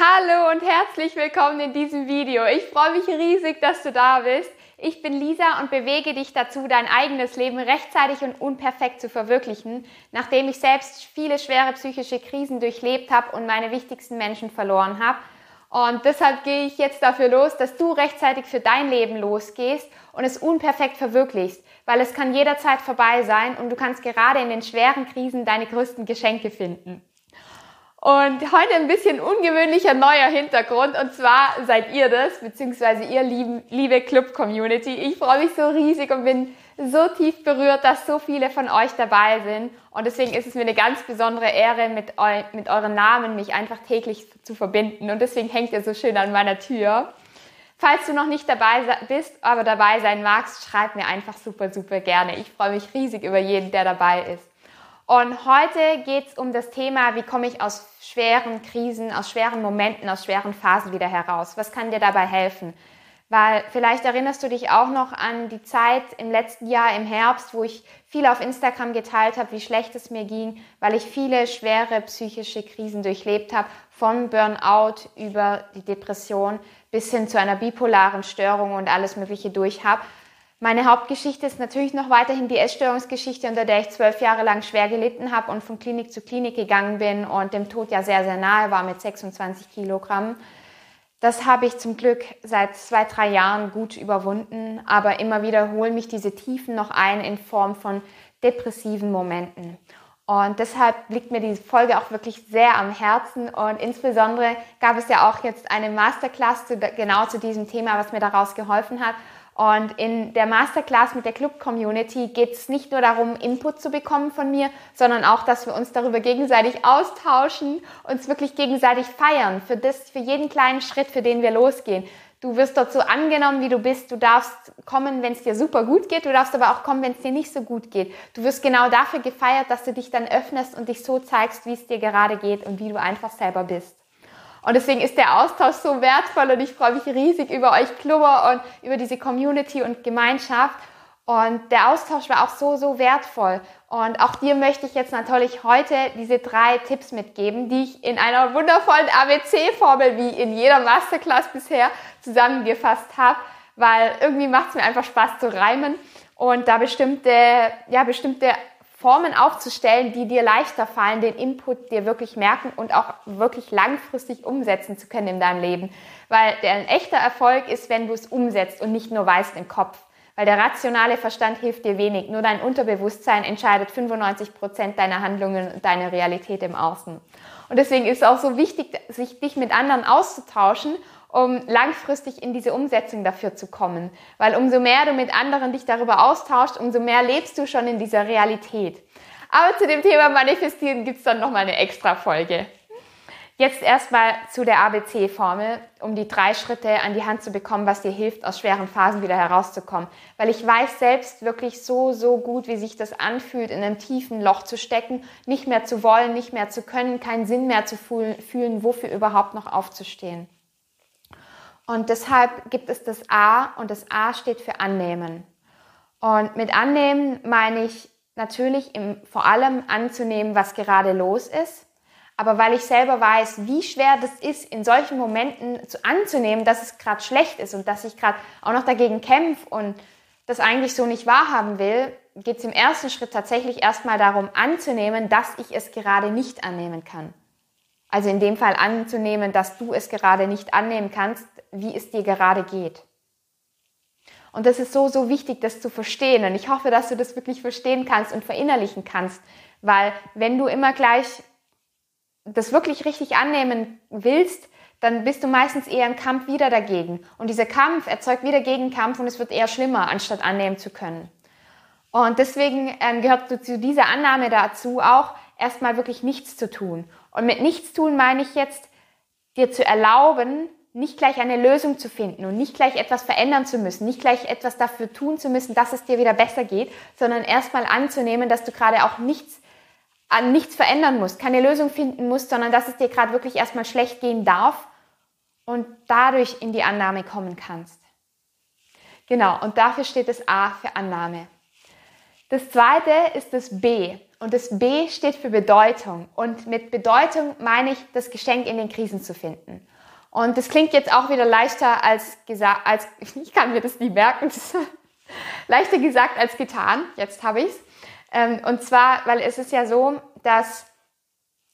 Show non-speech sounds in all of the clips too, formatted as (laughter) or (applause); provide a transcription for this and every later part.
Hallo und herzlich willkommen in diesem Video. Ich freue mich riesig, dass du da bist. Ich bin Lisa und bewege dich dazu, dein eigenes Leben rechtzeitig und unperfekt zu verwirklichen, nachdem ich selbst viele schwere psychische Krisen durchlebt habe und meine wichtigsten Menschen verloren habe. Und deshalb gehe ich jetzt dafür los, dass du rechtzeitig für dein Leben losgehst und es unperfekt verwirklichst, weil es kann jederzeit vorbei sein und du kannst gerade in den schweren Krisen deine größten Geschenke finden. Und heute ein bisschen ungewöhnlicher neuer Hintergrund. Und zwar seid ihr das, beziehungsweise ihr lieben, liebe Club-Community. Ich freue mich so riesig und bin so tief berührt, dass so viele von euch dabei sind. Und deswegen ist es mir eine ganz besondere Ehre, mit, eu mit euren Namen mich einfach täglich zu verbinden. Und deswegen hängt ihr so schön an meiner Tür. Falls du noch nicht dabei bist, aber dabei sein magst, schreib mir einfach super, super gerne. Ich freue mich riesig über jeden, der dabei ist. Und heute geht es um das Thema, wie komme ich aus schweren Krisen, aus schweren Momenten, aus schweren Phasen wieder heraus? Was kann dir dabei helfen? Weil vielleicht erinnerst du dich auch noch an die Zeit im letzten Jahr im Herbst, wo ich viel auf Instagram geteilt habe, wie schlecht es mir ging, weil ich viele schwere psychische Krisen durchlebt habe, von Burnout über die Depression bis hin zu einer bipolaren Störung und alles Mögliche durch habe. Meine Hauptgeschichte ist natürlich noch weiterhin die Essstörungsgeschichte, unter der ich zwölf Jahre lang schwer gelitten habe und von Klinik zu Klinik gegangen bin und dem Tod ja sehr, sehr nahe war mit 26 Kilogramm. Das habe ich zum Glück seit zwei, drei Jahren gut überwunden, aber immer wieder holen mich diese Tiefen noch ein in Form von depressiven Momenten. Und deshalb liegt mir diese Folge auch wirklich sehr am Herzen und insbesondere gab es ja auch jetzt eine Masterclass zu, genau zu diesem Thema, was mir daraus geholfen hat. Und in der Masterclass mit der Club-Community geht es nicht nur darum, Input zu bekommen von mir, sondern auch, dass wir uns darüber gegenseitig austauschen, uns wirklich gegenseitig feiern für das, für jeden kleinen Schritt, für den wir losgehen. Du wirst dort so angenommen, wie du bist. Du darfst kommen, wenn es dir super gut geht. Du darfst aber auch kommen, wenn es dir nicht so gut geht. Du wirst genau dafür gefeiert, dass du dich dann öffnest und dich so zeigst, wie es dir gerade geht und wie du einfach selber bist. Und deswegen ist der Austausch so wertvoll und ich freue mich riesig über euch Klubber und über diese Community und Gemeinschaft. Und der Austausch war auch so, so wertvoll. Und auch dir möchte ich jetzt natürlich heute diese drei Tipps mitgeben, die ich in einer wundervollen ABC-Formel wie in jeder Masterclass bisher zusammengefasst habe, weil irgendwie macht es mir einfach Spaß zu reimen und da bestimmte, ja, bestimmte Formen aufzustellen, die dir leichter fallen, den Input dir wirklich merken und auch wirklich langfristig umsetzen zu können in deinem Leben. Weil der ein echter Erfolg ist, wenn du es umsetzt und nicht nur weißt im Kopf. Weil der rationale Verstand hilft dir wenig. Nur dein Unterbewusstsein entscheidet 95 Prozent deiner Handlungen und deiner Realität im Außen. Und deswegen ist es auch so wichtig, sich dich mit anderen auszutauschen um langfristig in diese Umsetzung dafür zu kommen. Weil umso mehr du mit anderen dich darüber austauschst, umso mehr lebst du schon in dieser Realität. Aber zu dem Thema Manifestieren gibt's dann nochmal eine extra Folge. Jetzt erstmal zu der ABC-Formel, um die drei Schritte an die Hand zu bekommen, was dir hilft, aus schweren Phasen wieder herauszukommen. Weil ich weiß selbst wirklich so, so gut, wie sich das anfühlt, in einem tiefen Loch zu stecken, nicht mehr zu wollen, nicht mehr zu können, keinen Sinn mehr zu fühlen, wofür überhaupt noch aufzustehen. Und deshalb gibt es das A und das A steht für annehmen. Und mit annehmen meine ich natürlich im, vor allem anzunehmen, was gerade los ist. Aber weil ich selber weiß, wie schwer das ist, in solchen Momenten zu anzunehmen, dass es gerade schlecht ist und dass ich gerade auch noch dagegen kämpfe und das eigentlich so nicht wahrhaben will, geht es im ersten Schritt tatsächlich erstmal darum anzunehmen, dass ich es gerade nicht annehmen kann. Also in dem Fall anzunehmen, dass du es gerade nicht annehmen kannst, wie es dir gerade geht. Und das ist so, so wichtig, das zu verstehen. Und ich hoffe, dass du das wirklich verstehen kannst und verinnerlichen kannst. Weil wenn du immer gleich das wirklich richtig annehmen willst, dann bist du meistens eher im Kampf wieder dagegen. Und dieser Kampf erzeugt wieder Gegenkampf und es wird eher schlimmer, anstatt annehmen zu können. Und deswegen ähm, gehört zu dieser Annahme dazu auch, erstmal wirklich nichts zu tun. Und mit nichts tun meine ich jetzt, dir zu erlauben, nicht gleich eine Lösung zu finden und nicht gleich etwas verändern zu müssen, nicht gleich etwas dafür tun zu müssen, dass es dir wieder besser geht, sondern erstmal anzunehmen, dass du gerade auch nichts an nichts verändern musst, keine Lösung finden musst, sondern dass es dir gerade wirklich erstmal schlecht gehen darf und dadurch in die Annahme kommen kannst. Genau, und dafür steht das A für Annahme. Das zweite ist das B Und das B steht für Bedeutung. Und mit Bedeutung meine ich, das Geschenk in den Krisen zu finden. Und das klingt jetzt auch wieder leichter als gesagt, als, (laughs) ich kann mir das nie merken, (laughs) leichter gesagt als getan. Jetzt habe ich es. Ähm, und zwar, weil es ist ja so, dass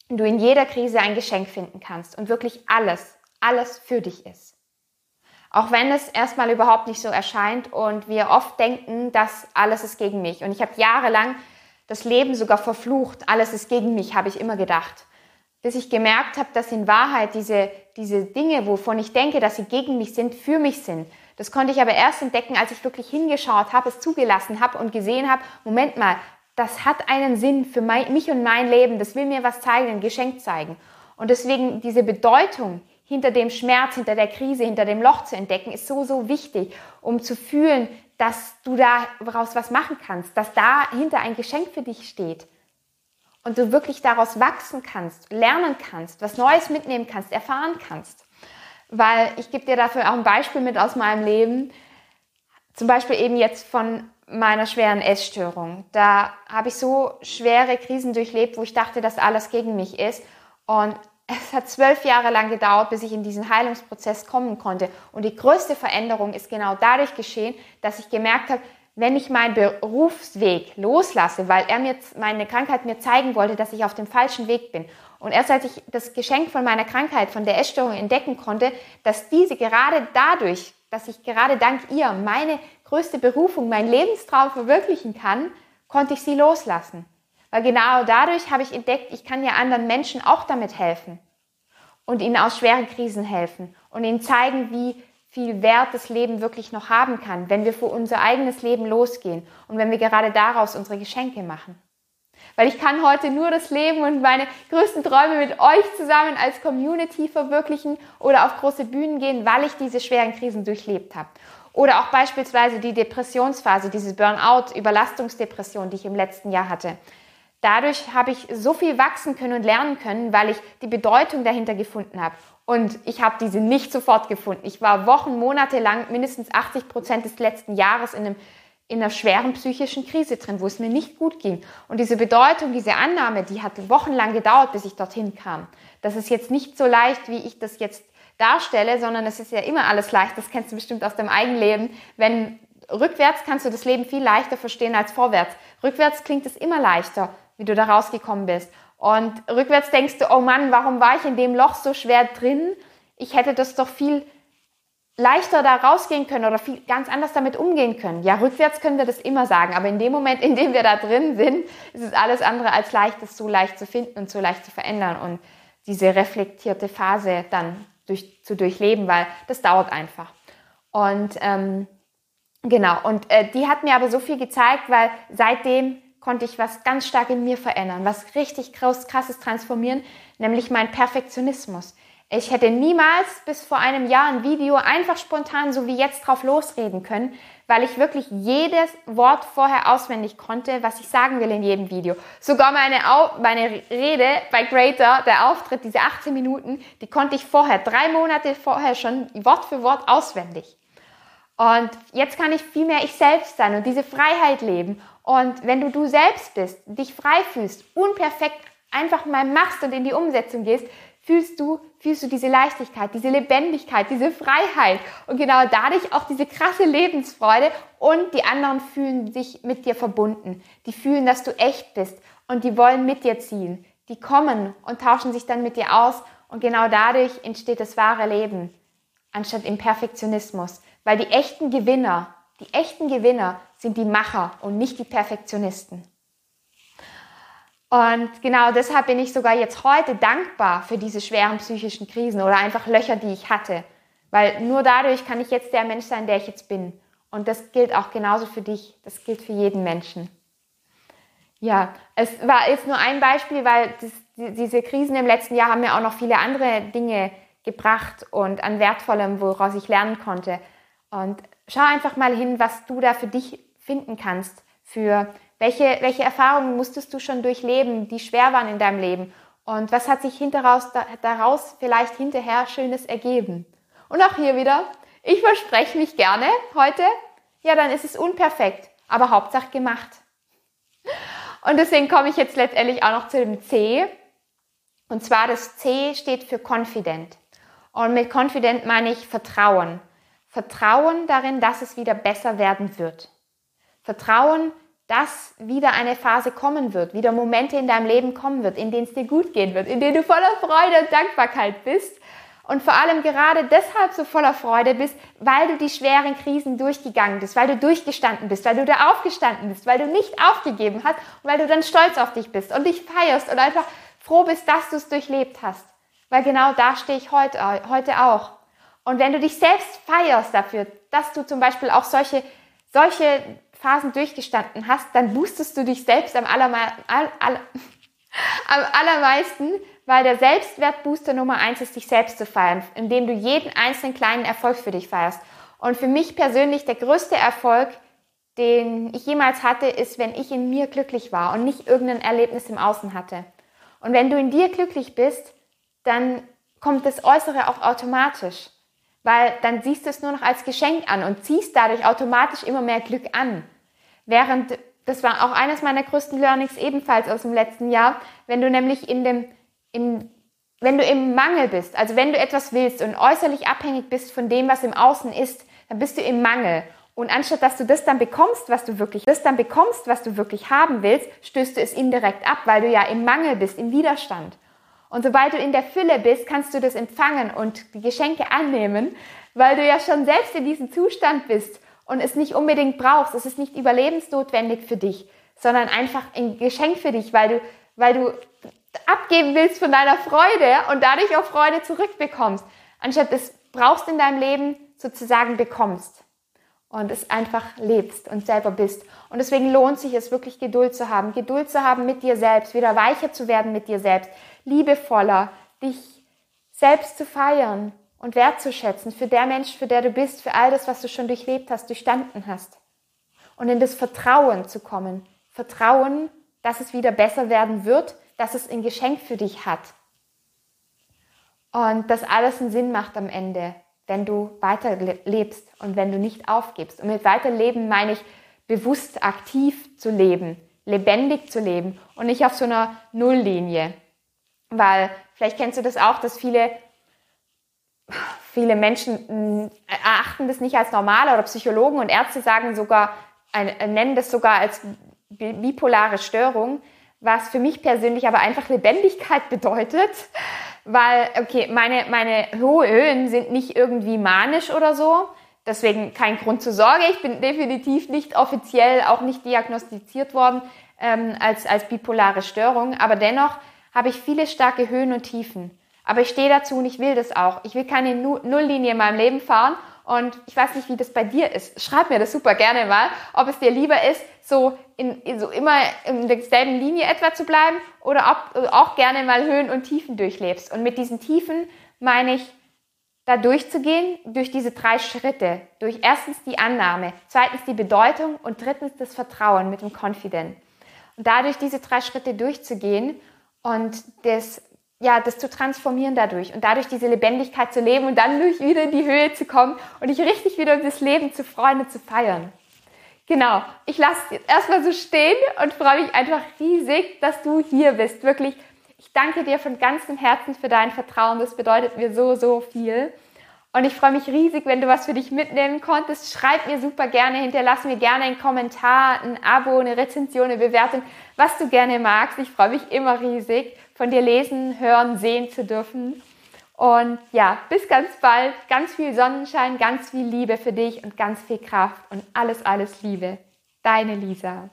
du in jeder Krise ein Geschenk finden kannst und wirklich alles, alles für dich ist. Auch wenn es erstmal überhaupt nicht so erscheint und wir oft denken, dass alles ist gegen mich. Und ich habe jahrelang das Leben sogar verflucht. Alles ist gegen mich, habe ich immer gedacht. Bis ich gemerkt habe, dass in Wahrheit diese, diese Dinge, wovon ich denke, dass sie gegen mich sind, für mich sind. Das konnte ich aber erst entdecken, als ich wirklich hingeschaut habe, es zugelassen habe und gesehen habe, Moment mal, das hat einen Sinn für mein, mich und mein Leben, das will mir was zeigen, ein Geschenk zeigen. Und deswegen diese Bedeutung hinter dem Schmerz, hinter der Krise, hinter dem Loch zu entdecken, ist so, so wichtig, um zu fühlen, dass du daraus was machen kannst, dass dahinter ein Geschenk für dich steht und du wirklich daraus wachsen kannst, lernen kannst, was Neues mitnehmen kannst, erfahren kannst. Weil ich gebe dir dafür auch ein Beispiel mit aus meinem Leben, zum Beispiel eben jetzt von meiner schweren Essstörung. Da habe ich so schwere Krisen durchlebt, wo ich dachte, dass alles gegen mich ist. Und (laughs) es hat zwölf Jahre lang gedauert, bis ich in diesen Heilungsprozess kommen konnte. Und die größte Veränderung ist genau dadurch geschehen, dass ich gemerkt habe, wenn ich meinen Berufsweg loslasse, weil er mir meine Krankheit mir zeigen wollte, dass ich auf dem falschen Weg bin. Und erst als ich das Geschenk von meiner Krankheit, von der Essstörung entdecken konnte, dass diese gerade dadurch, dass ich gerade dank ihr meine größte Berufung, meinen Lebenstraum verwirklichen kann, konnte ich sie loslassen. Weil genau dadurch habe ich entdeckt, ich kann ja anderen Menschen auch damit helfen und ihnen aus schweren Krisen helfen und ihnen zeigen, wie viel Wert das Leben wirklich noch haben kann, wenn wir für unser eigenes Leben losgehen und wenn wir gerade daraus unsere Geschenke machen. Weil ich kann heute nur das Leben und meine größten Träume mit euch zusammen als Community verwirklichen oder auf große Bühnen gehen, weil ich diese schweren Krisen durchlebt habe. Oder auch beispielsweise die Depressionsphase, diese Burnout, Überlastungsdepression, die ich im letzten Jahr hatte. Dadurch habe ich so viel wachsen können und lernen können, weil ich die Bedeutung dahinter gefunden habe. Und ich habe diese nicht sofort gefunden. Ich war Wochen, Monate lang, mindestens 80 Prozent des letzten Jahres in, einem, in einer schweren psychischen Krise drin, wo es mir nicht gut ging. Und diese Bedeutung, diese Annahme, die hat wochenlang gedauert, bis ich dorthin kam. Das ist jetzt nicht so leicht, wie ich das jetzt darstelle, sondern es ist ja immer alles leicht. Das kennst du bestimmt aus deinem eigenen Leben. Wenn rückwärts kannst du das Leben viel leichter verstehen als vorwärts. Rückwärts klingt es immer leichter wie du da rausgekommen bist. Und rückwärts denkst du, oh Mann, warum war ich in dem Loch so schwer drin? Ich hätte das doch viel leichter da rausgehen können oder viel ganz anders damit umgehen können. Ja, rückwärts können wir das immer sagen, aber in dem Moment, in dem wir da drin sind, ist es alles andere als leicht, das so leicht zu finden und so leicht zu verändern und diese reflektierte Phase dann durch, zu durchleben, weil das dauert einfach. Und ähm, genau, und äh, die hat mir aber so viel gezeigt, weil seitdem konnte ich was ganz stark in mir verändern, was richtig krass, krasses transformieren, nämlich mein Perfektionismus. Ich hätte niemals bis vor einem Jahr ein Video einfach spontan so wie jetzt drauf losreden können, weil ich wirklich jedes Wort vorher auswendig konnte, was ich sagen will in jedem Video. Sogar meine, Au meine Rede bei Greater, der Auftritt, diese 18 Minuten, die konnte ich vorher, drei Monate vorher schon Wort für Wort auswendig. Und jetzt kann ich viel mehr ich selbst sein und diese Freiheit leben und wenn du du selbst bist, dich frei fühlst, unperfekt einfach mal machst und in die Umsetzung gehst, fühlst du, fühlst du diese Leichtigkeit, diese Lebendigkeit, diese Freiheit und genau dadurch auch diese krasse Lebensfreude und die anderen fühlen sich mit dir verbunden. Die fühlen, dass du echt bist und die wollen mit dir ziehen. Die kommen und tauschen sich dann mit dir aus und genau dadurch entsteht das wahre Leben anstatt im Perfektionismus, weil die echten Gewinner die echten Gewinner sind die Macher und nicht die Perfektionisten. Und genau deshalb bin ich sogar jetzt heute dankbar für diese schweren psychischen Krisen oder einfach Löcher, die ich hatte. Weil nur dadurch kann ich jetzt der Mensch sein, der ich jetzt bin. Und das gilt auch genauso für dich. Das gilt für jeden Menschen. Ja, es war jetzt nur ein Beispiel, weil das, diese Krisen im letzten Jahr haben mir auch noch viele andere Dinge gebracht und an Wertvollem, woraus ich lernen konnte. Und schau einfach mal hin, was du da für dich finden kannst. Für welche, welche Erfahrungen musstest du schon durchleben, die schwer waren in deinem Leben? Und was hat sich hinteraus, daraus vielleicht hinterher Schönes ergeben? Und auch hier wieder, ich verspreche mich gerne heute, ja, dann ist es unperfekt, aber Hauptsache gemacht. Und deswegen komme ich jetzt letztendlich auch noch zu dem C. Und zwar das C steht für confident. Und mit confident meine ich Vertrauen. Vertrauen darin, dass es wieder besser werden wird. Vertrauen, dass wieder eine Phase kommen wird, wieder Momente in deinem Leben kommen wird, in denen es dir gut gehen wird, in denen du voller Freude und Dankbarkeit bist und vor allem gerade deshalb so voller Freude bist, weil du die schweren Krisen durchgegangen bist, weil du durchgestanden bist, weil du da aufgestanden bist, weil du nicht aufgegeben hast und weil du dann stolz auf dich bist und dich feierst und einfach froh bist, dass du es durchlebt hast. Weil genau da stehe ich heute, heute auch. Und wenn du dich selbst feierst dafür, dass du zum Beispiel auch solche, solche Phasen durchgestanden hast, dann boostest du dich selbst am, allerme all, all, am allermeisten, weil der Selbstwertbooster Nummer eins ist, dich selbst zu feiern, indem du jeden einzelnen kleinen Erfolg für dich feierst. Und für mich persönlich der größte Erfolg, den ich jemals hatte, ist, wenn ich in mir glücklich war und nicht irgendein Erlebnis im Außen hatte. Und wenn du in dir glücklich bist, dann kommt das Äußere auch automatisch, weil dann siehst du es nur noch als Geschenk an und ziehst dadurch automatisch immer mehr Glück an. Während, das war auch eines meiner größten Learnings ebenfalls aus dem letzten Jahr, wenn du nämlich in dem, in, wenn du im Mangel bist, also wenn du etwas willst und äußerlich abhängig bist von dem, was im Außen ist, dann bist du im Mangel. Und anstatt dass du das dann bekommst, was du wirklich, das dann bekommst, was du wirklich haben willst, stößt du es indirekt ab, weil du ja im Mangel bist, im Widerstand. Und sobald du in der Fülle bist, kannst du das empfangen und die Geschenke annehmen, weil du ja schon selbst in diesem Zustand bist und es nicht unbedingt brauchst. Es ist nicht überlebensnotwendig für dich, sondern einfach ein Geschenk für dich, weil du, weil du abgeben willst von deiner Freude und dadurch auch Freude zurückbekommst, anstatt es brauchst in deinem Leben sozusagen bekommst und es einfach lebst und selber bist. Und deswegen lohnt sich es wirklich Geduld zu haben, Geduld zu haben mit dir selbst, wieder weicher zu werden mit dir selbst, liebevoller, dich selbst zu feiern und wertzuschätzen für der Mensch, für der du bist, für all das, was du schon durchlebt hast, durchstanden hast. Und in das Vertrauen zu kommen. Vertrauen, dass es wieder besser werden wird, dass es ein Geschenk für dich hat. Und dass alles einen Sinn macht am Ende, wenn du weiter lebst und wenn du nicht aufgibst. Und mit weiterleben meine ich bewusst aktiv zu leben, lebendig zu leben und nicht auf so einer Nulllinie. Weil vielleicht kennst du das auch, dass viele viele Menschen erachten das nicht als normal oder Psychologen und Ärzte sagen sogar, nennen das sogar als bipolare Störung, was für mich persönlich aber einfach Lebendigkeit (laughs) bedeutet, weil, okay, meine, meine Höhen sind nicht irgendwie manisch oder so, deswegen kein Grund zur Sorge. Ich bin definitiv nicht offiziell auch nicht diagnostiziert worden ähm, als, als bipolare Störung, aber dennoch habe ich viele starke Höhen und Tiefen. Aber ich stehe dazu und ich will das auch. Ich will keine Nulllinie in meinem Leben fahren. Und ich weiß nicht, wie das bei dir ist. Schreib mir das super gerne mal, ob es dir lieber ist, so, in, so immer in derselben Linie etwa zu bleiben oder ob du auch gerne mal Höhen und Tiefen durchlebst. Und mit diesen Tiefen meine ich, da durchzugehen durch diese drei Schritte. Durch erstens die Annahme, zweitens die Bedeutung und drittens das Vertrauen mit dem Confident. Und dadurch diese drei Schritte durchzugehen und das ja, das zu transformieren dadurch und dadurch diese Lebendigkeit zu leben und dann durch wieder in die Höhe zu kommen und dich richtig wieder um das Leben zu freuen und zu feiern. Genau, ich lasse es jetzt erstmal so stehen und freue mich einfach riesig, dass du hier bist. Wirklich, ich danke dir von ganzem Herzen für dein Vertrauen. Das bedeutet mir so, so viel. Und ich freue mich riesig, wenn du was für dich mitnehmen konntest. Schreib mir super gerne, hinterlass mir gerne einen Kommentar, ein Abo, eine Rezension, eine Bewertung, was du gerne magst. Ich freue mich immer riesig, von dir lesen, hören, sehen zu dürfen. Und ja, bis ganz bald. Ganz viel Sonnenschein, ganz viel Liebe für dich und ganz viel Kraft und alles, alles Liebe. Deine Lisa.